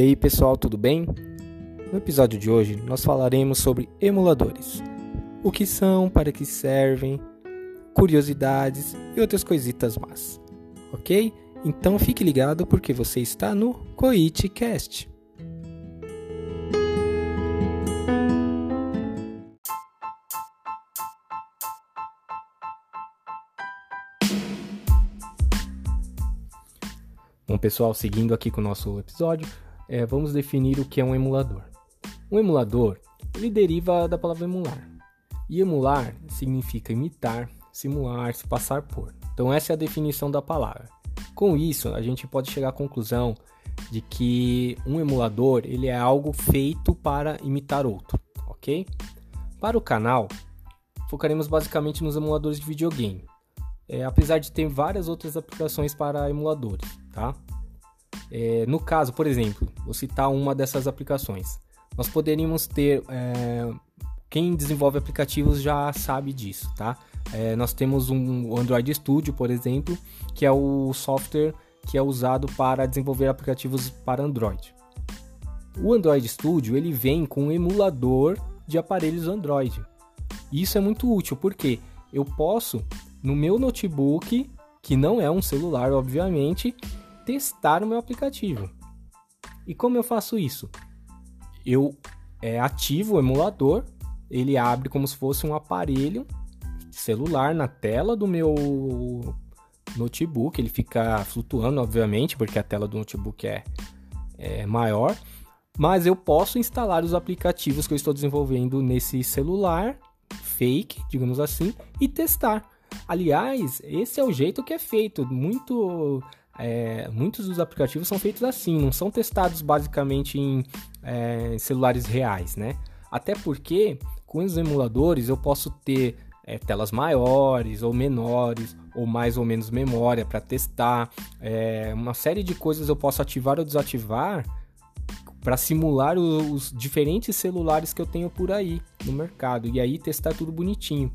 E aí pessoal, tudo bem? No episódio de hoje nós falaremos sobre emuladores. O que são, para que servem, curiosidades e outras coisitas más. Ok? Então fique ligado porque você está no Coitcast. Bom, pessoal, seguindo aqui com o nosso episódio, é, vamos definir o que é um emulador. Um emulador, ele deriva da palavra emular. E emular significa imitar, simular, se passar por. Então essa é a definição da palavra. Com isso, a gente pode chegar à conclusão de que um emulador ele é algo feito para imitar outro, ok? Para o canal, focaremos basicamente nos emuladores de videogame, é, apesar de ter várias outras aplicações para emuladores, tá? É, no caso, por exemplo, vou citar uma dessas aplicações. Nós poderíamos ter. É, quem desenvolve aplicativos já sabe disso, tá? É, nós temos um Android Studio, por exemplo, que é o software que é usado para desenvolver aplicativos para Android. O Android Studio ele vem com um emulador de aparelhos Android. Isso é muito útil porque eu posso no meu notebook, que não é um celular, obviamente, testar o meu aplicativo. E como eu faço isso? Eu é, ativo o emulador, ele abre como se fosse um aparelho celular na tela do meu notebook, ele fica flutuando, obviamente, porque a tela do notebook é, é maior, mas eu posso instalar os aplicativos que eu estou desenvolvendo nesse celular fake, digamos assim, e testar. Aliás, esse é o jeito que é feito. Muito é, muitos dos aplicativos são feitos assim, não são testados basicamente em é, celulares reais, né? Até porque com os emuladores eu posso ter é, telas maiores ou menores, ou mais ou menos memória para testar, é, uma série de coisas eu posso ativar ou desativar para simular os, diferentes celulares que eu tenho por aí no mercado e aí testar tudo bonitinho.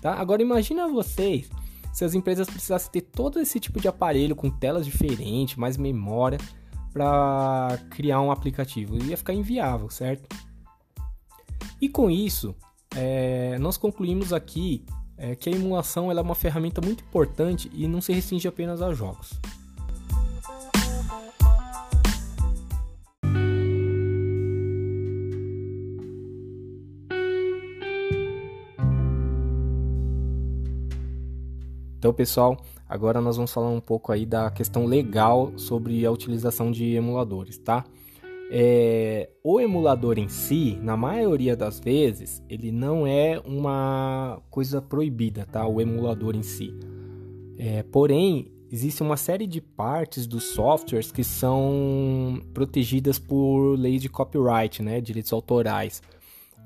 Tá? Agora imagina vocês se as empresas precisassem ter todo esse tipo de aparelho com telas diferentes, mais memória para criar um aplicativo. Ia ficar inviável, certo? E com isso, é, nós concluímos aqui é, que a emulação é uma ferramenta muito importante e não se restringe apenas a jogos. Então, pessoal, agora nós vamos falar um pouco aí da questão legal sobre a utilização de emuladores, tá? É, o emulador em si, na maioria das vezes, ele não é uma coisa proibida, tá? O emulador em si. É, porém, existe uma série de partes dos softwares que são protegidas por leis de copyright, né? Direitos autorais.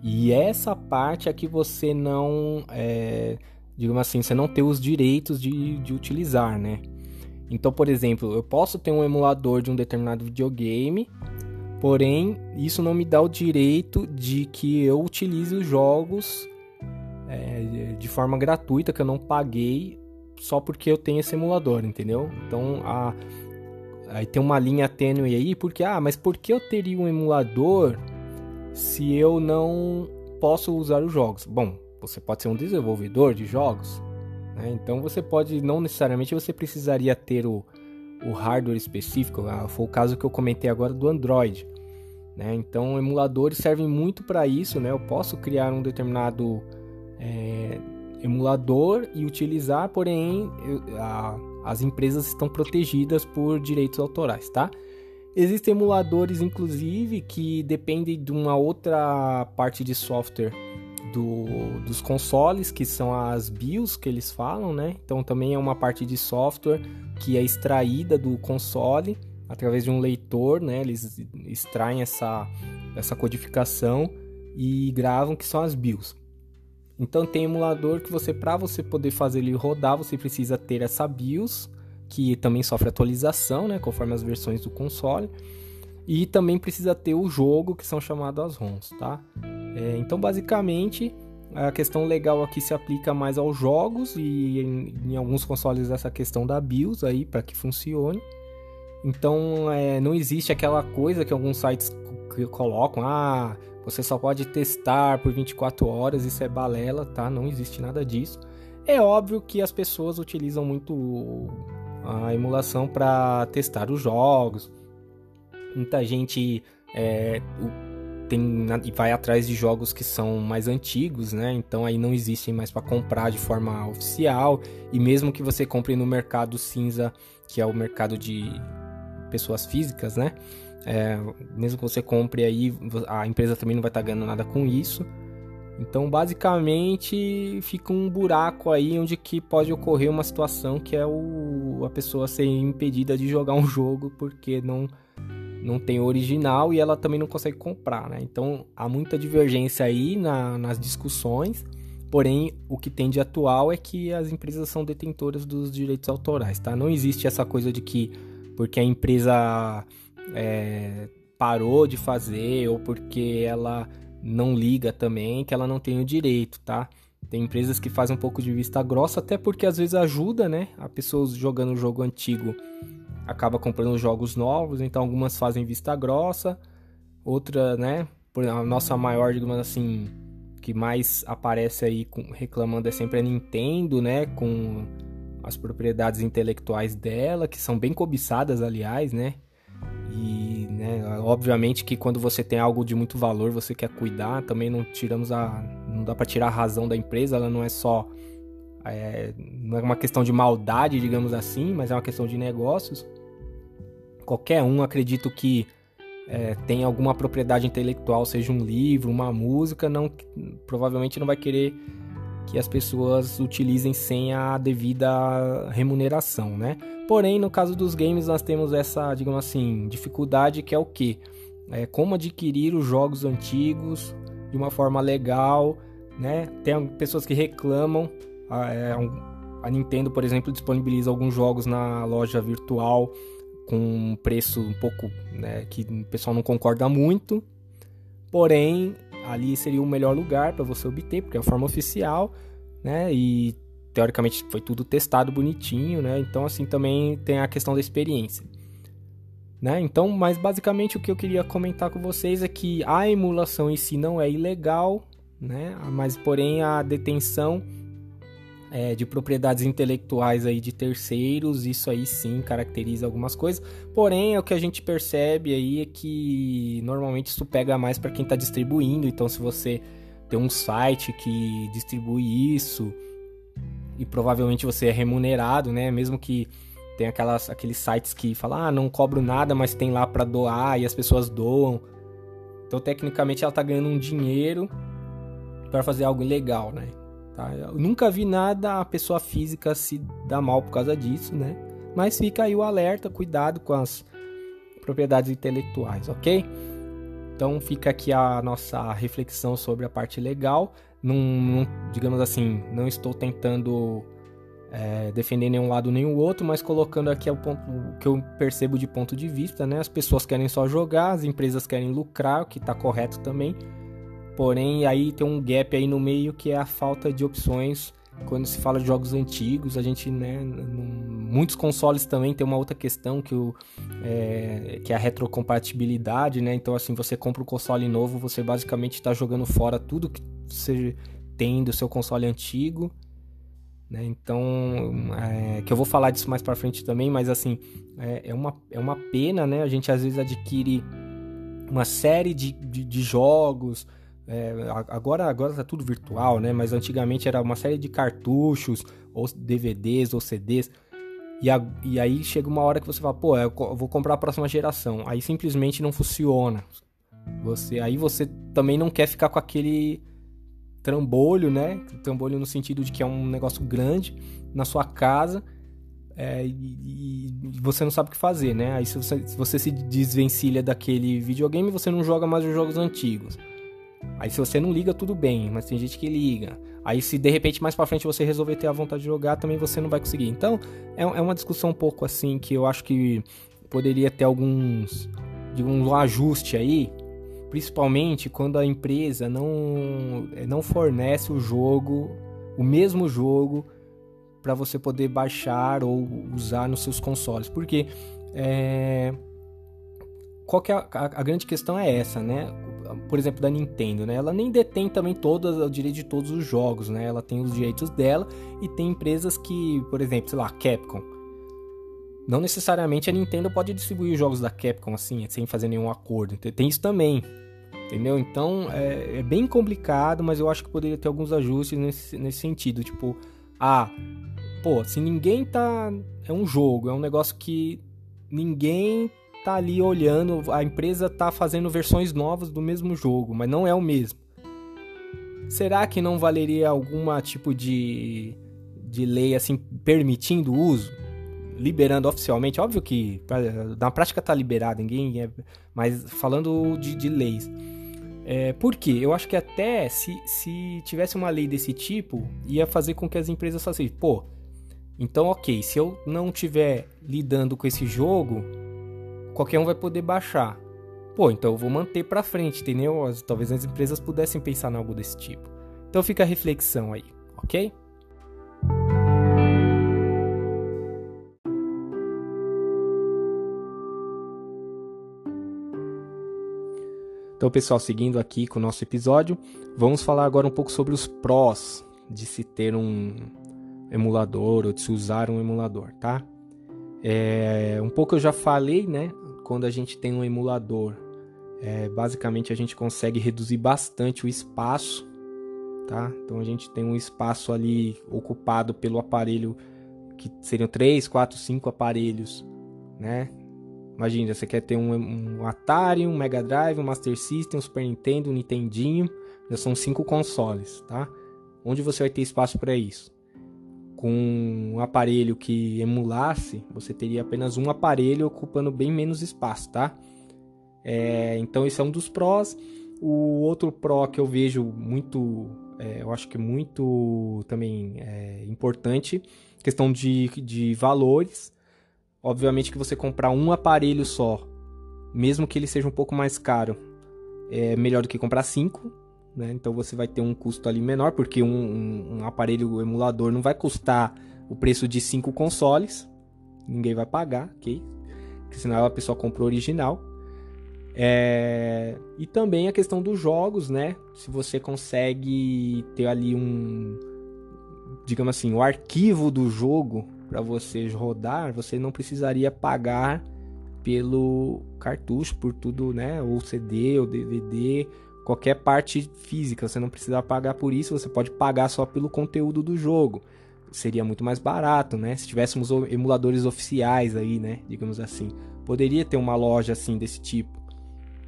E essa parte é que você não é, digamos assim, você não ter os direitos de, de utilizar, né? Então, por exemplo, eu posso ter um emulador de um determinado videogame, porém, isso não me dá o direito de que eu utilize os jogos é, de forma gratuita, que eu não paguei só porque eu tenho esse emulador, entendeu? Então, a, aí tem uma linha tênue aí, porque, ah, mas por que eu teria um emulador se eu não posso usar os jogos? Bom, você pode ser um desenvolvedor de jogos, né? então você pode, não necessariamente você precisaria ter o, o hardware específico, ah, foi o caso que eu comentei agora do Android. Né? Então, emuladores servem muito para isso. Né? Eu posso criar um determinado é, emulador e utilizar, porém, eu, a, as empresas estão protegidas por direitos autorais. Tá? Existem emuladores, inclusive, que dependem de uma outra parte de software do, dos consoles, que são as BIOS que eles falam, né? Então também é uma parte de software que é extraída do console através de um leitor, né? Eles extraem essa, essa codificação e gravam que são as BIOS. Então tem emulador que você para você poder fazer ele rodar, você precisa ter essa BIOS, que também sofre atualização, né, conforme as versões do console. E também precisa ter o jogo, que são chamados as ROMs, tá? É, então, basicamente, a questão legal aqui se aplica mais aos jogos e em, em alguns consoles essa questão da BIOS aí para que funcione. Então é, não existe aquela coisa que alguns sites colocam, ah, você só pode testar por 24 horas, isso é balela, tá? Não existe nada disso. É óbvio que as pessoas utilizam muito a emulação para testar os jogos. Muita gente é, tem vai atrás de jogos que são mais antigos, né? Então aí não existem mais para comprar de forma oficial e mesmo que você compre no mercado cinza, que é o mercado de pessoas físicas, né? É, mesmo que você compre aí, a empresa também não vai estar tá ganhando nada com isso. Então, basicamente, fica um buraco aí onde que pode ocorrer uma situação que é o, a pessoa ser impedida de jogar um jogo porque não não tem original e ela também não consegue comprar, né? Então, há muita divergência aí na, nas discussões. Porém, o que tem de atual é que as empresas são detentoras dos direitos autorais, tá? Não existe essa coisa de que porque a empresa é, parou de fazer ou porque ela não liga também, que ela não tem o direito, tá? Tem empresas que fazem um pouco de vista grossa, até porque às vezes ajuda, né? A pessoa jogando o jogo antigo acaba comprando jogos novos, então algumas fazem vista grossa, outra, né? A nossa maior, digamos assim, que mais aparece aí reclamando é sempre a Nintendo, né? Com as propriedades intelectuais dela, que são bem cobiçadas, aliás, né? E, né, obviamente que quando você tem algo de muito valor, você quer cuidar, também não tiramos a. não dá para tirar a razão da empresa, ela não é só. É, não é uma questão de maldade, digamos assim, mas é uma questão de negócios. Qualquer um, acredito que é, tem alguma propriedade intelectual, seja um livro, uma música, não, provavelmente não vai querer que as pessoas utilizem sem a devida remuneração, né? Porém, no caso dos games, nós temos essa, digamos assim, dificuldade que é o que? É como adquirir os jogos antigos de uma forma legal, né? Tem pessoas que reclamam, a, é, a Nintendo, por exemplo, disponibiliza alguns jogos na loja virtual com um preço um pouco, né, que o pessoal não concorda muito, porém ali seria o melhor lugar para você obter, porque é a forma oficial, né? E teoricamente foi tudo testado bonitinho, né? Então assim também tem a questão da experiência. Né? Então, mas basicamente o que eu queria comentar com vocês é que a emulação em si não é ilegal, né? Mas porém a detenção é, de propriedades intelectuais aí de terceiros, isso aí sim caracteriza algumas coisas. Porém, o que a gente percebe aí é que normalmente isso pega mais para quem está distribuindo. Então, se você tem um site que distribui isso e provavelmente você é remunerado, né? Mesmo que tem aquelas, aqueles sites que falam, ah, não cobro nada, mas tem lá para doar e as pessoas doam. Então, tecnicamente, ela está ganhando um dinheiro para fazer algo ilegal, né? Tá? Eu nunca vi nada a pessoa física se dar mal por causa disso, né? Mas fica aí o alerta, cuidado com as propriedades intelectuais, ok? Então fica aqui a nossa reflexão sobre a parte legal. Não, digamos assim, não estou tentando é, defender nenhum lado nem o outro, mas colocando aqui o, ponto, o que eu percebo de ponto de vista, né? As pessoas querem só jogar, as empresas querem lucrar, o que está correto também. Porém, aí tem um gap aí no meio que é a falta de opções quando se fala de jogos antigos, a gente, né, muitos consoles também tem uma outra questão que, o, é, que é a retrocompatibilidade, né? Então, assim, você compra um console novo, você basicamente está jogando fora tudo que você tem do seu console antigo, né? Então, é, que eu vou falar disso mais para frente também, mas assim, é, é, uma, é uma pena, né? A gente às vezes adquire uma série de, de, de jogos, é, agora agora tá tudo virtual, né? Mas antigamente era uma série de cartuchos, ou DVDs, ou CDs. E, a, e aí chega uma hora que você fala, pô, eu vou comprar a próxima geração. Aí simplesmente não funciona. Você, aí você também não quer ficar com aquele trambolho, né? Trambolho no sentido de que é um negócio grande na sua casa é, e, e, você não sabe o que fazer, né? Aí se você, se você se desvencilha daquele videogame, você não joga mais os jogos antigos. Aí se você não liga, tudo bem, mas tem gente que liga. Aí se de repente mais para frente você resolver ter a vontade de jogar, também você não vai conseguir. Então, é, é uma discussão um pouco assim que eu acho que poderia ter alguns, digamos, um ajuste aí, principalmente quando a empresa não não fornece o jogo, o mesmo jogo para você poder baixar ou usar nos seus consoles. Porque É... Qual que é a, a, a, grande questão é essa, né? Por exemplo, da Nintendo, né? Ela nem detém também todos o direito de todos os jogos, né? Ela tem os direitos dela e tem empresas que, por exemplo, sei lá, Capcom. Não necessariamente a Nintendo pode distribuir os jogos da Capcom assim, sem fazer nenhum acordo. Tem isso também, entendeu? Então é, é, bem complicado, mas eu acho que poderia ter alguns ajustes nesse, nesse sentido. Tipo, ah, pô, se ninguém tá. É um jogo, é um negócio que ninguém tá ali olhando, a empresa tá fazendo versões novas do mesmo jogo, mas não é o mesmo. Será que não valeria alguma tipo de, de lei assim permitindo o uso? Liberando oficialmente, óbvio que na prática tá liberado, ninguém é, mas falando de, de leis. É, por quê? Eu acho que até se, se tivesse uma lei desse tipo, ia fazer com que as empresas fossem, pô, então ok, se eu não tiver lidando com esse jogo, qualquer um vai poder baixar. Pô, então eu vou manter para frente, entendeu? Talvez as empresas pudessem pensar em algo desse tipo. Então fica a reflexão aí, ok? Então, pessoal, seguindo aqui com o nosso episódio, vamos falar agora um pouco sobre os prós de se ter um emulador ou de se usar um emulador, tá? É, um pouco eu já falei, né? Quando a gente tem um emulador, é, basicamente a gente consegue reduzir bastante o espaço, tá? Então a gente tem um espaço ali ocupado pelo aparelho que seriam 3, 4, 5 aparelhos, né? Imagina, você quer ter um, um, Atari, um Mega Drive, um Master System, um Super Nintendo, um Nintendinho, já são cinco consoles, tá? Onde você vai ter espaço para isso? Com um aparelho que emulasse, você teria apenas um aparelho ocupando bem menos espaço, tá? É, então esse é um dos prós. O outro pró que eu vejo muito, é, eu acho que muito também é, importante, questão de, de valores. Obviamente que você comprar um aparelho só, mesmo que ele seja um pouco mais caro, é melhor do que comprar cinco, né? Então você vai ter um custo ali menor, porque um, um, um aparelho emulador não vai custar o preço de cinco consoles, ninguém vai pagar, ok? Porque senão a pessoa compra o original. É... E também a questão dos jogos, né? Se você consegue ter ali um, digamos assim, o arquivo do jogo para você rodar, você não precisaria pagar pelo cartucho, por tudo, né? Ou CD, ou DVD, qualquer parte física, você não precisa pagar por isso, você pode pagar só pelo conteúdo do jogo. Seria muito mais barato, né? Se tivéssemos emuladores oficiais aí, né? Digamos assim. Poderia ter uma loja assim desse tipo.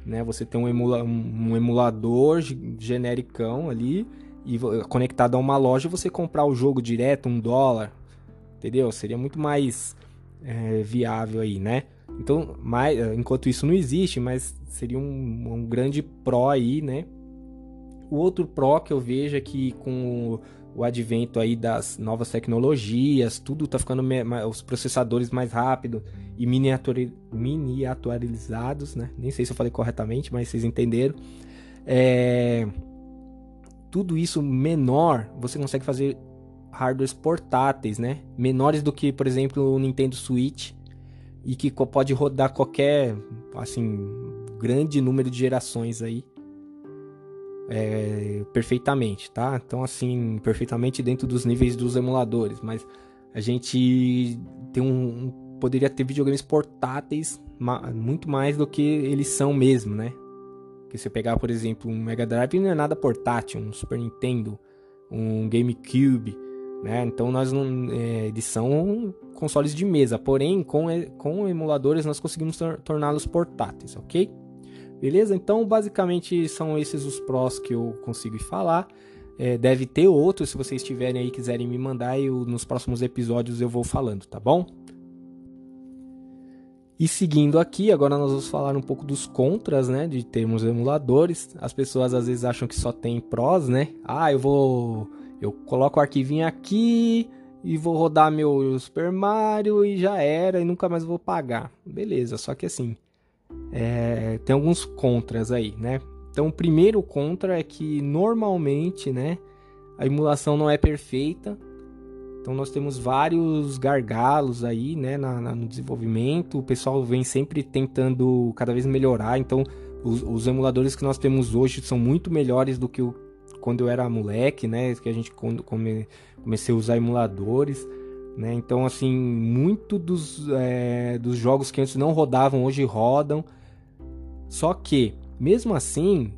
Né? Você tem um, emula um emulador genericão ali e conectado a uma loja você comprar o jogo direto, um dólar. Entendeu? Seria muito mais é, viável aí, né? Então, mais, enquanto isso não existe, mas seria um, um grande pró aí, né? O outro pró que eu vejo é que com o, advento aí das novas tecnologias, tudo tá ficando os processadores mais rápido e miniaturizados, né? Nem sei se eu falei corretamente, mas vocês entenderam. É... Tudo isso menor, você consegue fazer hardwares portáteis, né? Menores do que, por exemplo, o Nintendo Switch e que pode rodar qualquer, assim, grande número de gerações aí é, perfeitamente, tá? Então, assim, perfeitamente dentro dos níveis dos emuladores, mas a gente tem um, um poderia ter videogames portáteis muito mais do que eles são mesmo, né? Que se pegar, por exemplo, um Mega Drive não é nada portátil, um Super Nintendo, um GameCube, né? Então nós não, é, eles são consoles de mesa, porém com, com emuladores nós conseguimos torná-los portáteis, ok? Beleza? Então basicamente são esses os prós que eu consigo falar. É, deve ter outros, se vocês tiverem aí quiserem me mandar, eu, nos próximos episódios eu vou falando, tá bom? E seguindo aqui, agora nós vamos falar um pouco dos contras, né, de termos emuladores. As pessoas às vezes acham que só tem prós, né? Ah, eu vou eu coloco o arquivinho aqui e vou rodar meu Super Mario e já era e nunca mais vou pagar. Beleza, só que assim, é, tem alguns contras aí, né? Então, o primeiro contra é que normalmente, né, a emulação não é perfeita Então nós temos vários gargalos aí, né, na, na, no desenvolvimento. O pessoal vem sempre tentando cada vez melhorar. Então os, os, emuladores que nós temos hoje são muito melhores do que o, quando eu era moleque, né? Que a gente quando come, comecei a usar emuladores. Né? Então, assim, muito dos, é, dos jogos que antes não rodavam, hoje rodam. Só que, mesmo assim,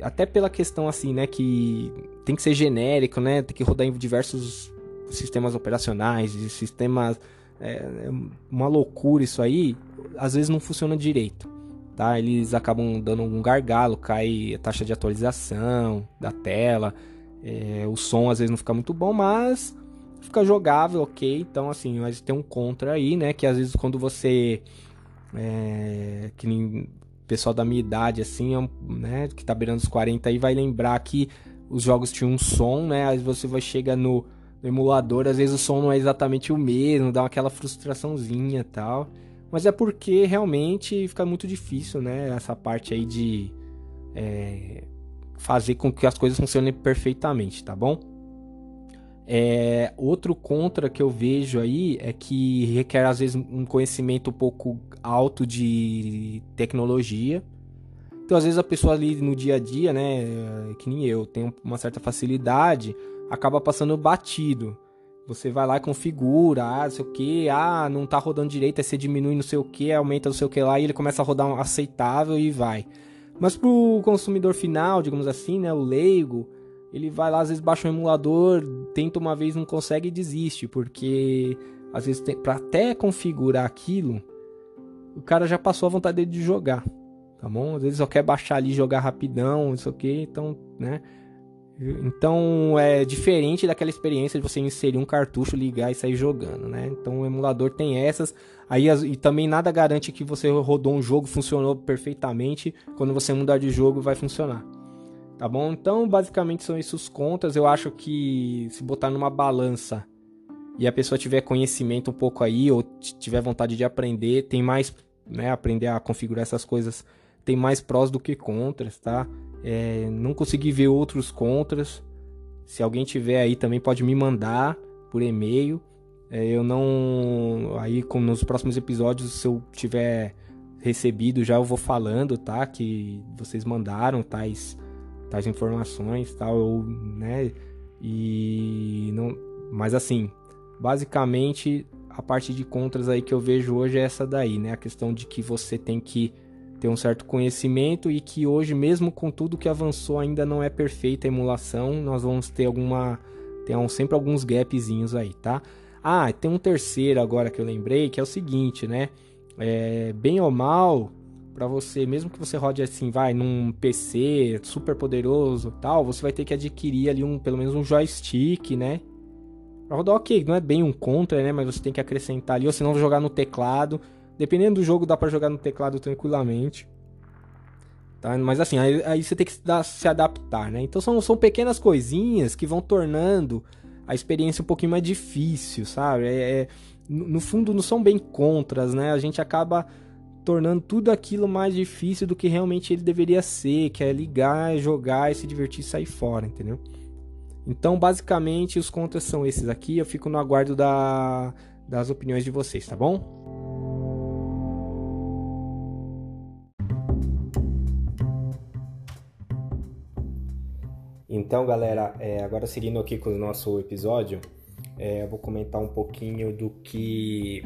até pela questão assim, né, que tem que ser genérico, né, tem que rodar em diversos sistemas operacionais, sistemas, é uma loucura isso aí, às vezes não funciona direito, tá? Eles acabam dando um gargalo, cai a taxa de atualização da tela, é, o som às vezes não fica muito bom, mas fica jogável, ok. Então, assim, mas tem um contra aí, né? Que às vezes quando você. É, que nem pessoal da minha idade, assim, é né? Que tá beirando os 40 aí, vai lembrar que os jogos tinham um som, né? Aí você vai chega no, no emulador, às vezes o som não é exatamente o mesmo, dá aquela frustraçãozinha tal. Mas é porque realmente fica muito difícil, né? Essa parte aí de é, fazer com que as coisas funcionem perfeitamente, tá bom? É, outro contra que eu vejo aí é que requer às vezes um conhecimento um pouco alto de tecnologia. Então, às vezes a pessoa ali no dia a dia, né, que nem eu, tem uma certa facilidade, acaba passando batido. Você vai lá e configura, ah, não sei o que, ah, não tá rodando direito, aí você diminui não sei o que, aumenta não sei o que lá, e ele começa a rodar um aceitável e vai. Mas pro consumidor final, digamos assim, né, o leigo, ele vai lá, às vezes baixa um emulador, tenta uma vez, não consegue e desiste, porque às vezes para até configurar aquilo, o cara já passou a vontade dele de jogar, tá bom? Às vezes só quer baixar ali, jogar rapidão, isso aqui, então, né? Então é diferente daquela experiência de você inserir um cartucho, ligar e sair jogando, né? Então o emulador tem essas. Aí e também nada garante que você rodou um jogo funcionou perfeitamente. Quando você mudar de jogo vai funcionar. Tá bom? Então, basicamente são esses os contras. Eu acho que se botar numa balança e a pessoa tiver conhecimento um pouco aí ou tiver vontade de aprender, tem mais, né, aprender a configurar essas coisas, tem mais prós do que contras, tá? É, não consegui ver outros contras. Se alguém tiver aí também pode me mandar por e-mail. É, eu não. Aí, nos próximos episódios, se eu tiver recebido, já eu vou falando, tá? Que vocês mandaram tais tais informações, tal, ou, né? E não, mas assim, basicamente a parte de contras aí que eu vejo hoje é essa daí, né? A questão de que você tem que ter um certo conhecimento e que hoje, mesmo com tudo que avançou, ainda não é perfeita a emulação. Nós vamos ter alguma. Tem sempre alguns gapzinhos aí, tá? Ah, tem um terceiro agora que eu lembrei, que é o seguinte, né? É, bem ou mal, para você, mesmo que você rode assim, vai num PC super poderoso, tal, você vai ter que adquirir ali um, pelo menos um joystick, né? Pra rodar ok, não é bem um contra, né? Mas você tem que acrescentar ali, ou senão jogar no teclado. Dependendo do jogo, dá para jogar no teclado tranquilamente. Tá? Mas assim, aí, aí você tem que se adaptar, né? Então são, são pequenas coisinhas que vão tornando a experiência um pouquinho mais difícil, sabe? É, é, no fundo, não são bem contras, né? A gente acaba tornando tudo aquilo mais difícil do que realmente ele deveria ser, que é ligar, jogar e se divertir e sair fora, entendeu? Então, basicamente, os contras são esses aqui. Eu fico no aguardo da, das opiniões de vocês, tá bom? Então, galera, é, agora seguindo aqui com o nosso episódio, é, eu vou comentar um pouquinho do que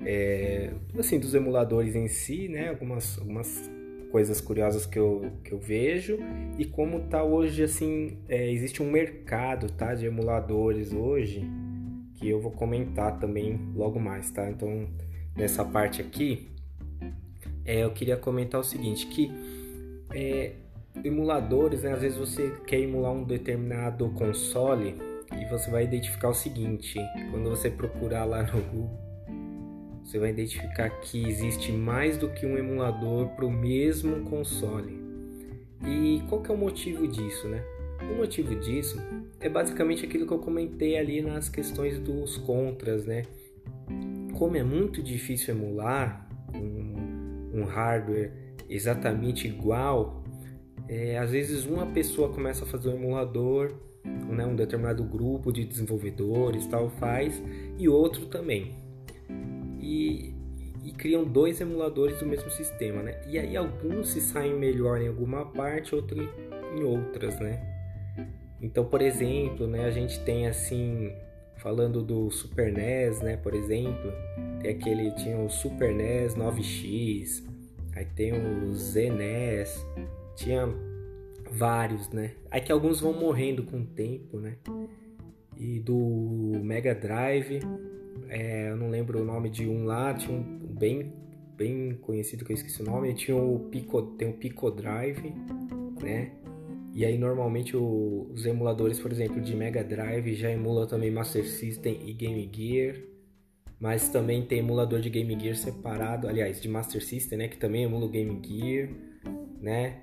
é, assim, dos emuladores em si, né? Algumas, algumas coisas curiosas que eu, que eu vejo e como tá hoje, assim, é, existe um mercado, tá? De emuladores hoje que eu vou comentar também logo mais, tá? Então, nessa parte aqui, é, eu queria comentar o seguinte, que é, emuladores, né? Às vezes você quer emular um determinado console e você vai identificar o seguinte, quando você procurar lá no Google você vai identificar que existe mais do que um emulador para o mesmo console. E qual que é o motivo disso, né? O motivo disso é basicamente aquilo que eu comentei ali nas questões dos contras, né? Como é muito difícil emular um, um hardware exatamente igual, é, às vezes uma pessoa começa a fazer um emulador, né, um determinado grupo de desenvolvedores tal faz, e outro também. E, e criam dois emuladores do mesmo sistema, né? E aí alguns se saem melhor em alguma parte, outros em outras, né? Então, por exemplo, né, a gente tem assim, falando do Super NES, né, por exemplo, tem aquele tinha o Super NES 9X, aí tem o ZNES, tinha vários, né? Aí que alguns vão morrendo com o tempo, né? E do Mega Drive, é, eu não lembro o nome de um lá, tinha um bem, bem conhecido que eu esqueci o nome, tinha o Pico, tem o Pico Drive, né? E aí normalmente o, os emuladores, por exemplo, de Mega Drive já emulam também Master System e Game Gear, mas também tem emulador de Game Gear separado, aliás, de Master System, né, que também emula o Game Gear, né?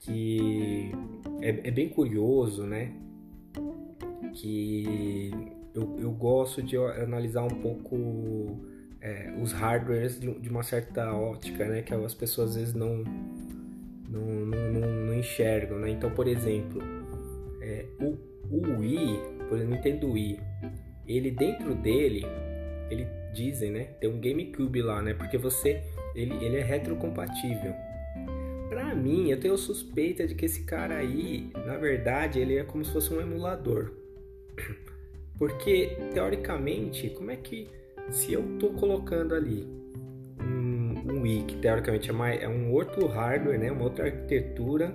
Que é, é bem curioso, né? Que eu, eu gosto de analisar um pouco é, os hardwares de, de, uma certa ótica, né? Que as pessoas às vezes não, não, não, não, não enxergam, né? Então, por exemplo, é, o, o Wii, por exemplo, Nintendo Wii, ele dentro dele, ele dizem, né? Tem um GameCube lá, né? Porque você, ele, ele é retrocompatível. Mim, eu tenho suspeita de que esse cara aí, na verdade, ele é como se fosse um emulador. Porque, teoricamente, como é que se eu tô colocando ali um, um Wii, que teoricamente é, mais, é um outro hardware, né, uma outra arquitetura,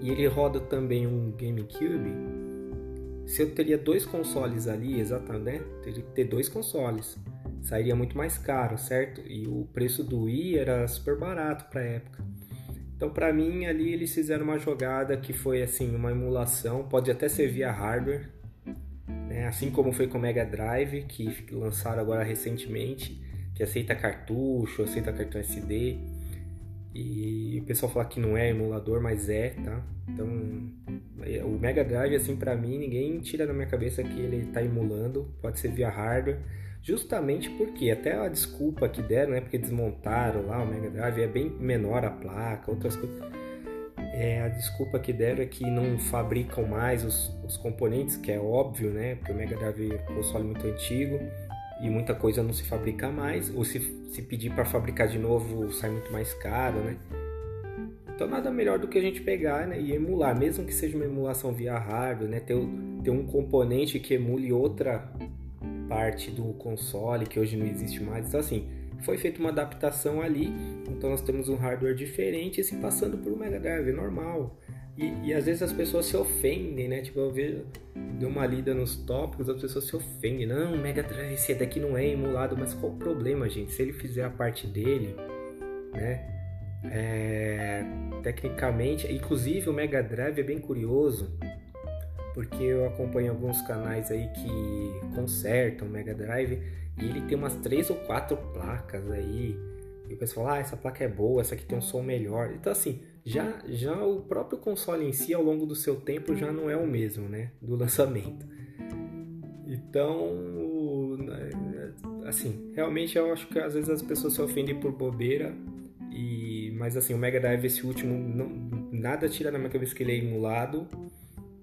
e ele roda também um GameCube, se eu teria dois consoles ali, exatamente, né? Teria que ter dois consoles. Sairia muito mais caro, certo? E o preço do Wii era super barato para época. Então, para mim, ali eles fizeram uma jogada que foi assim, uma emulação, pode até ser via hardware, né? assim como foi com o Mega Drive, que lançaram agora recentemente, que aceita cartucho, aceita cartão SD. E o pessoal fala que não é emulador, mas é, tá? Então, é, o Mega Drive, assim, para mim, ninguém tira da minha cabeça que ele tá emulando, pode ser via hardware, justamente porque até a desculpa que deram, né? Porque desmontaram lá o Mega Drive, é bem menor a placa, outras coisas é, a desculpa que deram é que não fabricam mais os, os componentes, que é óbvio, né? Porque o Mega Drive é um console muito antigo e muita coisa não se fabrica mais, ou se, se pedir para fabricar de novo sai muito mais caro, né? Então nada melhor do que a gente pegar né, e emular, mesmo que seja uma emulação via hardware, né? Ter, ter um componente que emule outra parte do console que hoje não existe mais. Então assim, foi feita uma adaptação ali, então nós temos um hardware diferente se passando por um Mega Drive normal. E, e, às vezes as pessoas se ofendem, né? Tipo, eu vejo, deu uma lida nos tópicos, as pessoas se ofendem. Não, Mega Drive, esse daqui não é emulado, mas qual o problema, gente? Se ele fizer a parte dele, né? É, tecnicamente, inclusive o Mega Drive é bem curioso, porque eu acompanho alguns canais aí que consertam o Mega Drive e ele tem umas três ou quatro placas aí. E o pessoal fala, ah, essa placa é boa, essa aqui tem um som melhor. Então, assim, já, já o próprio console em si, ao longo do seu tempo, já não é o mesmo, né? Do lançamento. Então, assim, realmente eu acho que às vezes as pessoas se ofendem por bobeira. E, mas assim, o Mega Drive, esse último, não, nada tira na minha cabeça que ele é emulado.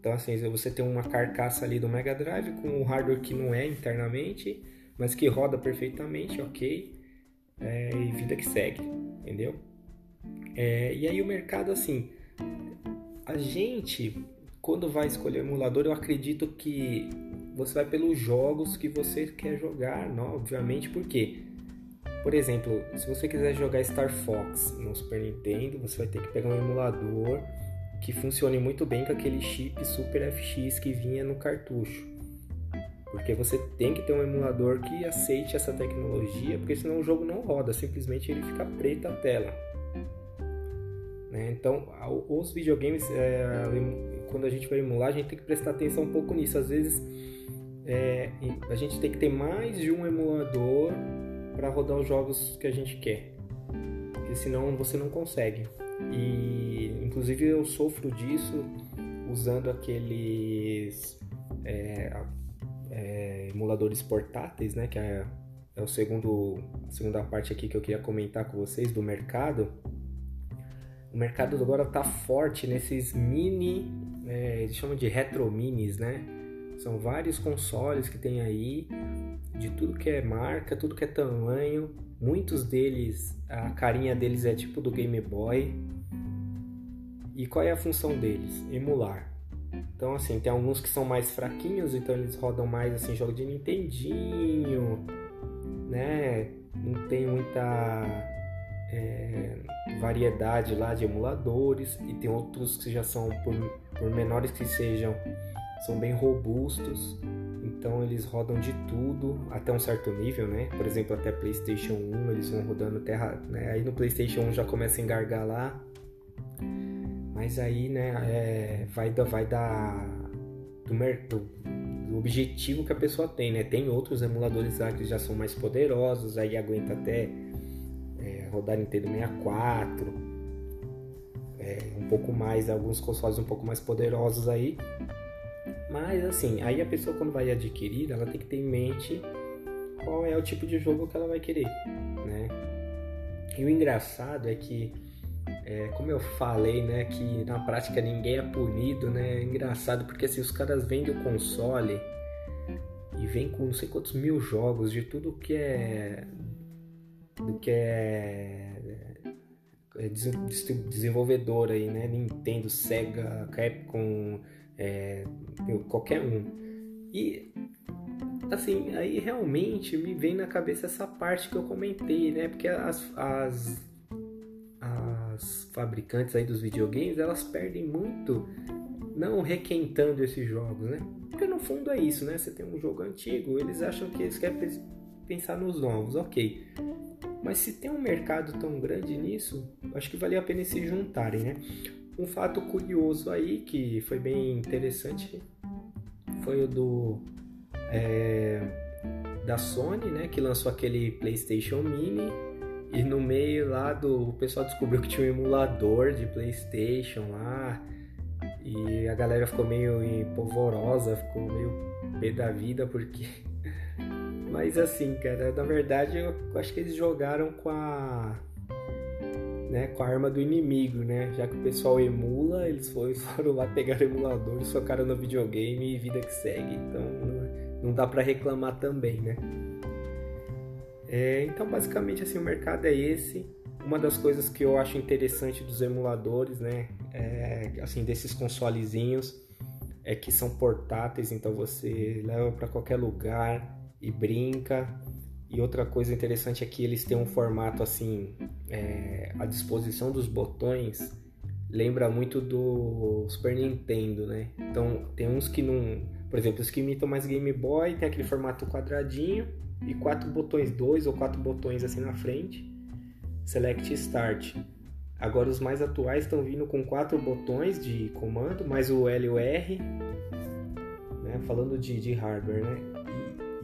Então, assim, você tem uma carcaça ali do Mega Drive com um hardware que não é internamente mas que roda perfeitamente, ok, é, e vida que segue, entendeu? É, e aí o mercado, assim, a gente, quando vai escolher o emulador, eu acredito que você vai pelos jogos que você quer jogar, não, obviamente, porque, por exemplo, se você quiser jogar Star Fox no Super Nintendo, você vai ter que pegar um emulador que funcione muito bem com aquele chip Super FX que vinha no cartucho. Porque você tem que ter um emulador que aceite essa tecnologia, porque senão o jogo não roda, simplesmente ele fica preto a tela. Né? Então, os videogames, é, quando a gente vai emular, a gente tem que prestar atenção um pouco nisso. Às vezes, é, a gente tem que ter mais de um emulador para rodar os jogos que a gente quer, porque senão você não consegue. E, inclusive, eu sofro disso usando aqueles. É, é, emuladores portáteis, né? Que é, é o segundo, a segunda parte aqui que eu queria comentar com vocês do mercado. o mercado agora tá forte nesses mini, é, eles chamam de retro minis, né? São vários consoles que tem aí, de tudo que é marca, tudo que é tamanho. Muitos deles, a carinha deles é tipo do Game Boy. E qual é a função deles? Emular. Então, assim, tem alguns que são mais fraquinhos, então eles rodam mais, assim, jogo de Nintendinho, né? Não tem muita é, variedade lá de emuladores e tem outros que já são por, por menores que sejam são bem robustos então eles rodam de tudo até um certo nível né por exemplo até PlayStation 1 eles vão rodando terra né? aí no PlayStation 1 já começa a engargar lá mas aí né é, vai da vai da do, do, do objetivo que a pessoa tem né tem outros emuladores lá que já são mais poderosos aí aguenta até rodar Nintendo 64, é, um pouco mais, alguns consoles um pouco mais poderosos aí. Mas assim, aí a pessoa quando vai adquirir, ela tem que ter em mente qual é o tipo de jogo que ela vai querer, né? E o engraçado é que, é, como eu falei, né, que na prática ninguém é punido, né? É engraçado porque assim, os caras vendem o console e vem com não sei quantos mil jogos de tudo que é do que é, é desenvolvedor aí, né? Nintendo, Sega, Capcom, é, qualquer um. E assim, aí realmente me vem na cabeça essa parte que eu comentei, né? Porque as, as, as fabricantes aí dos videogames, elas perdem muito não requentando esses jogos, né? Porque no fundo é isso, né? Você tem um jogo antigo, eles acham que eles querem pensar nos novos, ok. Mas se tem um mercado tão grande nisso, acho que valia a pena se juntarem, né? Um fato curioso aí que foi bem interessante foi o do é, da Sony, né? Que lançou aquele PlayStation Mini e no meio lá do o pessoal descobriu que tinha um emulador de PlayStation lá e a galera ficou meio polvorosa, ficou meio pé da vida porque mas assim, cara, na verdade eu acho que eles jogaram com a. Né, com a arma do inimigo, né? Já que o pessoal emula, eles foram lá pegar o emulador, socaram no videogame e vida que segue. Então não dá para reclamar também, né? É, então basicamente assim o mercado é esse. Uma das coisas que eu acho interessante dos emuladores, né? É, assim desses consolezinhos é que são portáteis, então você leva para qualquer lugar e brinca. E outra coisa interessante é que eles têm um formato assim, é, a disposição dos botões lembra muito do Super Nintendo, né? Então tem uns que não, por exemplo, os que imitam mais Game Boy tem aquele formato quadradinho e quatro botões, dois ou quatro botões assim na frente, Select Start. Agora os mais atuais estão vindo com quatro botões de comando, mais o L e o R, né? Falando de, de hardware, né?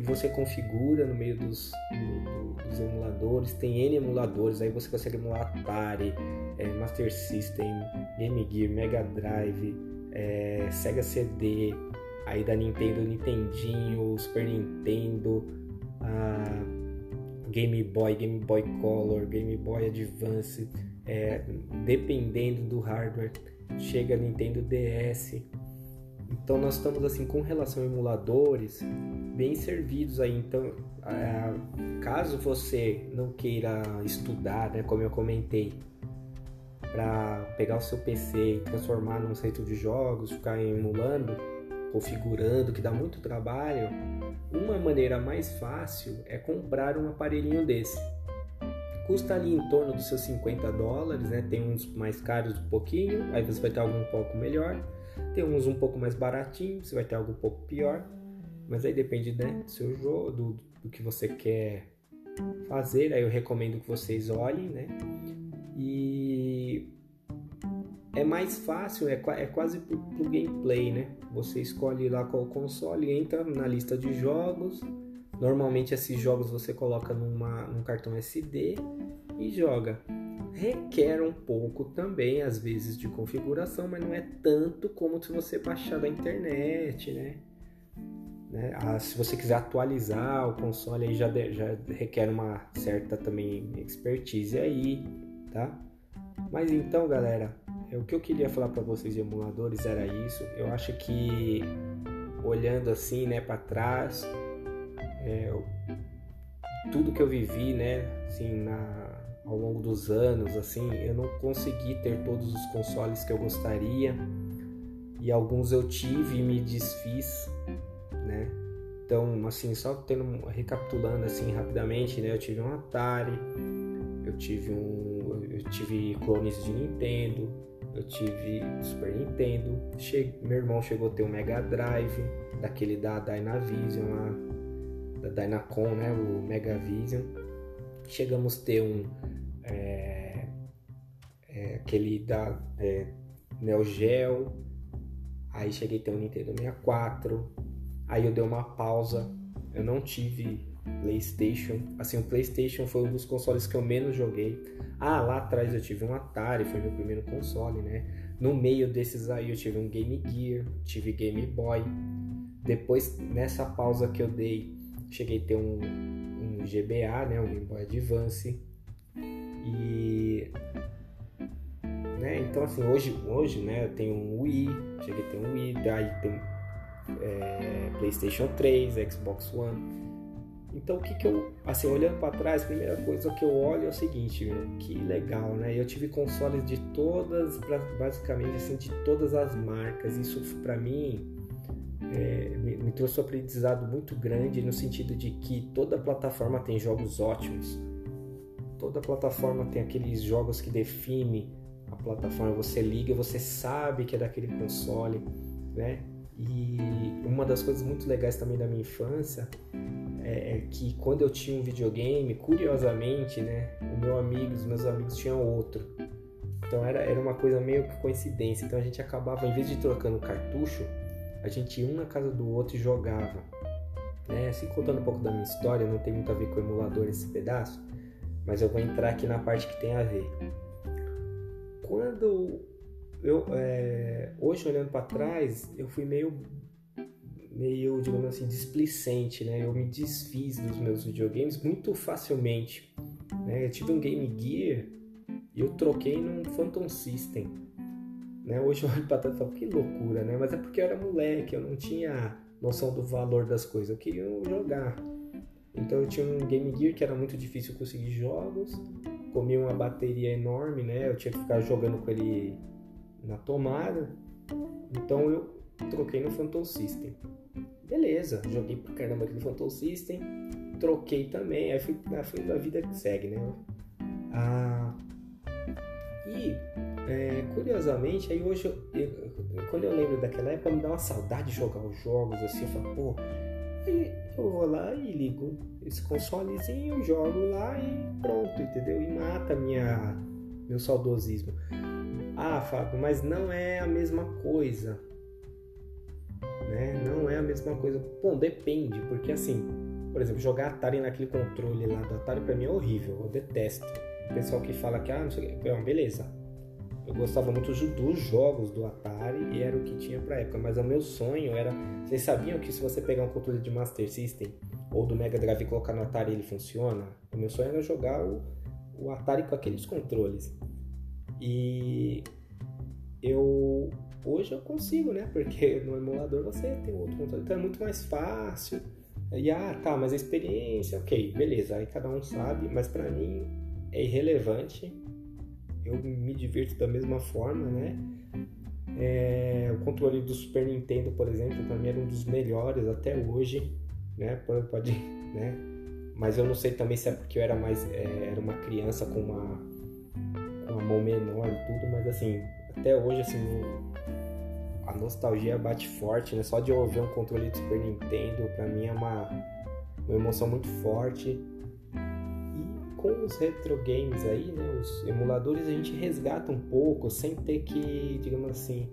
E você configura no meio dos, do, dos emuladores. Tem N emuladores, aí você consegue emular Atari, é, Master System, Game Gear, Mega Drive, é, Sega CD, aí da Nintendo, Nintendinho, Super Nintendo, Game Boy, Game Boy Color, Game Boy Advance, é, dependendo do hardware, chega Nintendo DS. Então nós estamos assim com relação a emuladores bem servidos aí. Então, caso você não queira estudar, né, como eu comentei, para pegar o seu PC e transformar num centro de jogos, ficar emulando, configurando, que dá muito trabalho, uma maneira mais fácil é comprar um aparelhinho desse. Custa ali em torno dos seus 50 dólares, né? Tem uns mais caros um pouquinho, aí você vai ter algum um pouco melhor. Tem uns um pouco mais baratinhos, você vai ter algo um pouco pior. Mas aí depende né, do seu jogo, do, do que você quer fazer. Aí eu recomendo que vocês olhem, né? E é mais fácil, é, é quase pro, pro gameplay, né? Você escolhe lá qual console, entra na lista de jogos. Normalmente esses jogos você coloca numa, num cartão SD e joga requer um pouco também, às vezes, de configuração, mas não é tanto como se você baixar da internet, né? né? Ah, se você quiser atualizar o console, aí já, de, já requer uma certa também expertise aí, tá? Mas então, galera, é, o que eu queria falar para vocês de emuladores era isso. Eu acho que olhando assim, né, para trás, é, tudo que eu vivi, né, assim, na, ao longo dos anos, assim, eu não consegui ter todos os consoles que eu gostaria e alguns eu tive e me desfiz, né? Então, assim, só tendo, recapitulando assim rapidamente, né? Eu tive um Atari, eu tive um, eu tive clones de Nintendo, eu tive Super Nintendo, che... meu irmão chegou a ter um Mega Drive, daquele da Dynavision lá, da Dynacon, né? O Mega Vision. Chegamos a ter um é, é, aquele da é, Neo Geo, aí cheguei a ter um Nintendo 64, aí eu dei uma pausa, eu não tive PlayStation, assim, o PlayStation foi um dos consoles que eu menos joguei. Ah, lá atrás eu tive um Atari, foi meu primeiro console, né? No meio desses aí eu tive um Game Gear, tive Game Boy. Depois, nessa pausa que eu dei, cheguei a ter um, GBA, né? Um Game Boy Advance. E né? Então assim, hoje, hoje né, eu tenho um Wii, cheguei a ter um Wii, daí tem é, PlayStation 3, Xbox One. Então o que que eu, assim, olhando para trás, a primeira coisa que eu olho é o seguinte, meu, que legal, né? Eu tive consoles de todas, basicamente assim, de todas as marcas. Isso para mim é, me, me trouxe um aprendizado muito grande no sentido de que toda plataforma tem jogos ótimos toda plataforma tem aqueles jogos que define a plataforma. Você liga, você sabe que é daquele console, né? E uma das coisas muito legais também da minha infância é, é que quando eu tinha um videogame, curiosamente, né, o meu amigo, os meus amigos tinham outro. Então era, era uma coisa meio que coincidência. Então a gente acabava, em vez de trocando cartucho, a gente ia um na casa do outro e jogava. Né? Assim, contando um pouco da minha história, não tem muito a ver com o emulador esse pedaço, mas eu vou entrar aqui na parte que tem a ver. Quando eu é, hoje olhando para trás, eu fui meio meio, digamos assim, displicente, né? Eu me desfiz dos meus videogames muito facilmente. Né? Eu tive um Game Gear e eu troquei num Phantom System. Né? Hoje eu olho para trás e falo, que loucura, né? Mas é porque eu era moleque, eu não tinha noção do valor das coisas, eu queria jogar. Então eu tinha um Game Gear que era muito difícil conseguir jogos, comia uma bateria enorme, né? Eu tinha que ficar jogando com ele na tomada. Então eu troquei no Phantom System. Beleza, joguei pra caramba aquele Phantom System, troquei também, aí fui, fui da vida que segue, né? Ah, e é, curiosamente, aí hoje, eu, eu, quando eu lembro daquela época, me dá uma saudade de jogar os jogos assim, eu falo, pô, Aí eu vou lá e ligo esse consolezinho, jogo lá e pronto, entendeu? E mata minha, meu saudosismo. Ah, Fábio, mas não é a mesma coisa. Né? Não é a mesma coisa. Bom, depende, porque assim, por exemplo, jogar Atari naquele controle lá do Atari pra mim é horrível, eu detesto. O pessoal que fala que, ah, não sei o que, beleza, eu gostava muito dos jogos do Atari e era o que tinha pra época, mas o meu sonho era. Vocês sabiam que se você pegar um controle de Master System ou do Mega Drive e colocar no Atari ele funciona? O meu sonho era jogar o, o Atari com aqueles controles. E eu hoje eu consigo, né? Porque no emulador você tem outro controle, então é muito mais fácil. E ah, tá, mas a experiência, ok, beleza, aí cada um sabe, mas para mim é irrelevante eu me divirto da mesma forma, né? É, o controle do Super Nintendo, por exemplo, para mim era um dos melhores até hoje, né? Pode, né? Mas eu não sei também se é porque eu era mais é, era uma criança com uma com uma mão menor e tudo, mas assim até hoje assim a nostalgia bate forte, né? Só de eu ouvir um controle do Super Nintendo para mim é uma uma emoção muito forte com os retro games aí, né, os emuladores, a gente resgata um pouco sem ter que, digamos assim,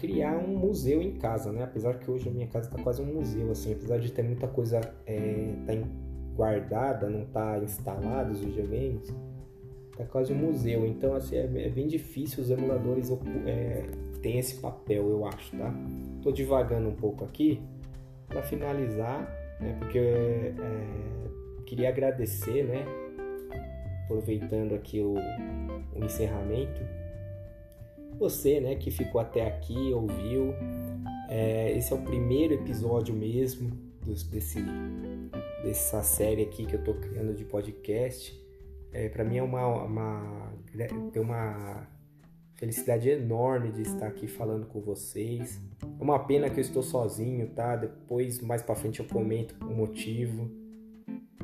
criar um museu em casa, né? Apesar que hoje a minha casa está quase um museu, assim, apesar de ter muita coisa é, tá guardada, não tá instalada os videogames, tá quase um museu. Então, assim, é, é bem difícil os emuladores é, têm esse papel, eu acho, tá? Tô divagando um pouco aqui para finalizar, né? Porque é, queria agradecer, né? Aproveitando aqui o, o encerramento. Você, né, que ficou até aqui, ouviu, é, esse é o primeiro episódio mesmo desse, dessa série aqui que eu tô criando de podcast. É, para mim é uma, uma, uma felicidade enorme de estar aqui falando com vocês. É uma pena que eu estou sozinho, tá? Depois, mais para frente, eu comento o motivo.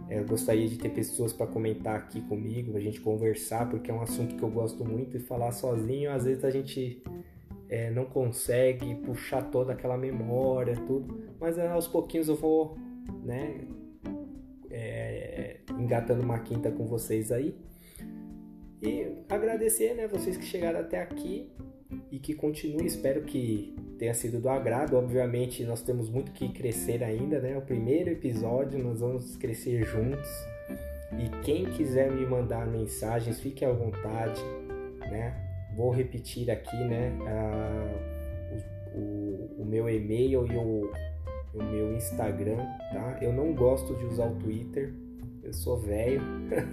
É, eu gostaria de ter pessoas para comentar aqui comigo, a gente conversar, porque é um assunto que eu gosto muito e falar sozinho, às vezes a gente é, não consegue puxar toda aquela memória, tudo, mas aos pouquinhos eu vou, né, é, engatando uma quinta com vocês aí. E agradecer, né, vocês que chegaram até aqui e que continuem. Espero que tenha sido do agrado. Obviamente, nós temos muito que crescer ainda, né? O primeiro episódio, nós vamos crescer juntos. E quem quiser me mandar mensagens, fique à vontade, né? Vou repetir aqui, né? o, o, o, meu e-mail e o, o meu Instagram, tá? Eu não gosto de usar o Twitter, eu sou velho.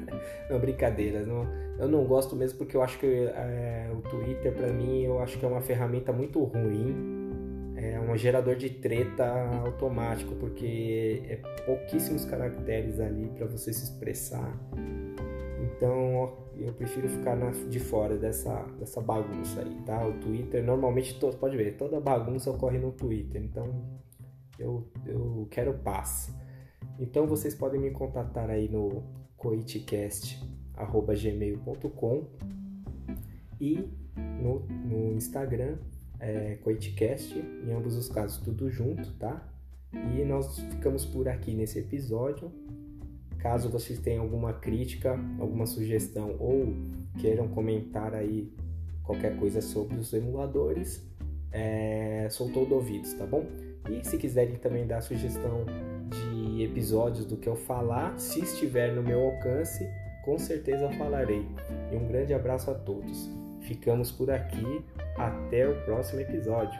não, brincadeira, não, eu não gosto mesmo porque eu acho que é, o Twitter, para mim, eu acho que é uma ferramenta muito ruim. É um gerador de treta automático, porque é pouquíssimos caracteres ali para você se expressar. Então eu prefiro ficar na, de fora dessa, dessa bagunça aí, tá? O Twitter, normalmente, todo, pode ver, toda bagunça ocorre no Twitter, então eu, eu quero paz. Então vocês podem me contatar aí no coitcast.gmail.com e no, no Instagram é, Coitcast, em ambos os casos tudo junto, tá? E nós ficamos por aqui nesse episódio. Caso vocês tenham alguma crítica, alguma sugestão ou queiram comentar aí qualquer coisa sobre os emuladores, é, sou todo ouvidos, tá bom? E se quiserem também dar sugestão de episódios do que eu falar, se estiver no meu alcance, com certeza falarei. E um grande abraço a todos. Ficamos por aqui. Até o próximo episódio.